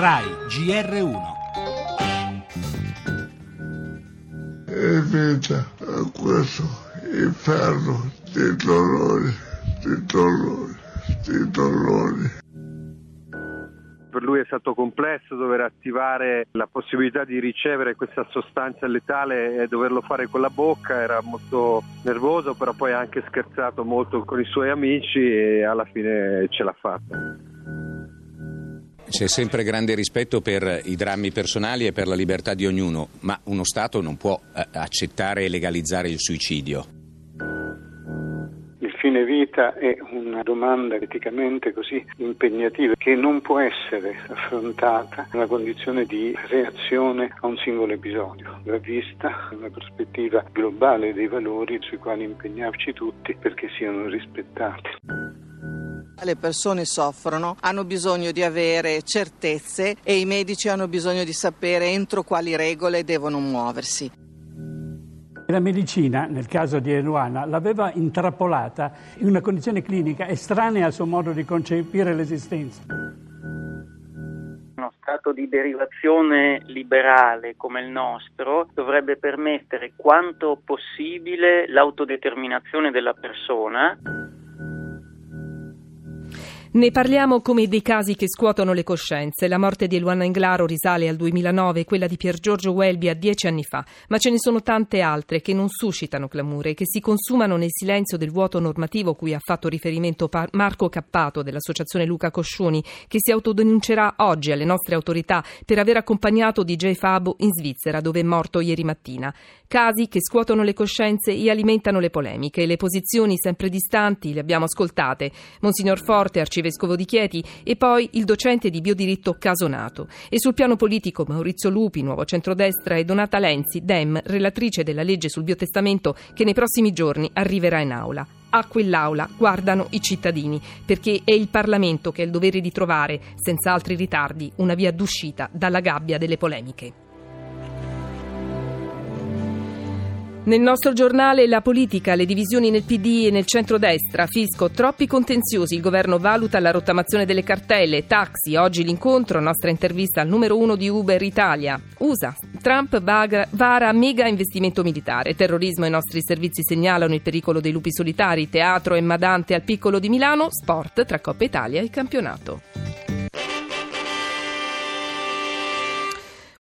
RAI GR1 Evita a questo inferno di dolore, di dolore, di dolore. Per lui è stato complesso dover attivare la possibilità di ricevere questa sostanza letale e doverlo fare con la bocca, era molto nervoso, però poi ha anche scherzato molto con i suoi amici e alla fine ce l'ha fatta. C'è sempre grande rispetto per i drammi personali e per la libertà di ognuno, ma uno Stato non può eh, accettare e legalizzare il suicidio. Il fine vita è una domanda eticamente così impegnativa che non può essere affrontata una condizione di reazione a un singolo episodio, va vista una prospettiva globale dei valori sui quali impegnarci tutti perché siano rispettati. Le persone soffrono, hanno bisogno di avere certezze e i medici hanno bisogno di sapere entro quali regole devono muoversi. La medicina, nel caso di Eluana, l'aveva intrappolata in una condizione clinica estranea al suo modo di concepire l'esistenza. Uno stato di derivazione liberale come il nostro dovrebbe permettere quanto possibile l'autodeterminazione della persona. Ne parliamo come dei casi che scuotono le coscienze. La morte di Luana Inglaro risale al 2009, quella di Pier Giorgio Welby a dieci anni fa, ma ce ne sono tante altre che non suscitano clamore, che si consumano nel silenzio del vuoto normativo cui ha fatto riferimento Marco Cappato dell'associazione Luca Coscioni, che si autodenuncerà oggi alle nostre autorità per aver accompagnato DJ Fabo in Svizzera, dove è morto ieri mattina. Casi che scuotono le coscienze e alimentano le polemiche, le posizioni sempre distanti, le abbiamo ascoltate. Monsignor Forte, arcivescovo arcivescovo di Chieti, e poi il docente di biodiritto Casonato. E sul piano politico Maurizio Lupi, Nuovo Centrodestra, e Donata Lenzi, Dem, relatrice della legge sul biotestamento che nei prossimi giorni arriverà in aula. A quell'aula guardano i cittadini, perché è il Parlamento che ha il dovere di trovare, senza altri ritardi, una via d'uscita dalla gabbia delle polemiche. Nel nostro giornale la politica, le divisioni nel PD e nel centrodestra, fisco, troppi contenziosi, il governo valuta la rottamazione delle cartelle, taxi, oggi l'incontro, nostra intervista al numero uno di Uber Italia. USA, Trump vara mega investimento militare, terrorismo i nostri servizi segnalano il pericolo dei lupi solitari, teatro e madante al piccolo di Milano, sport tra Coppa Italia e campionato.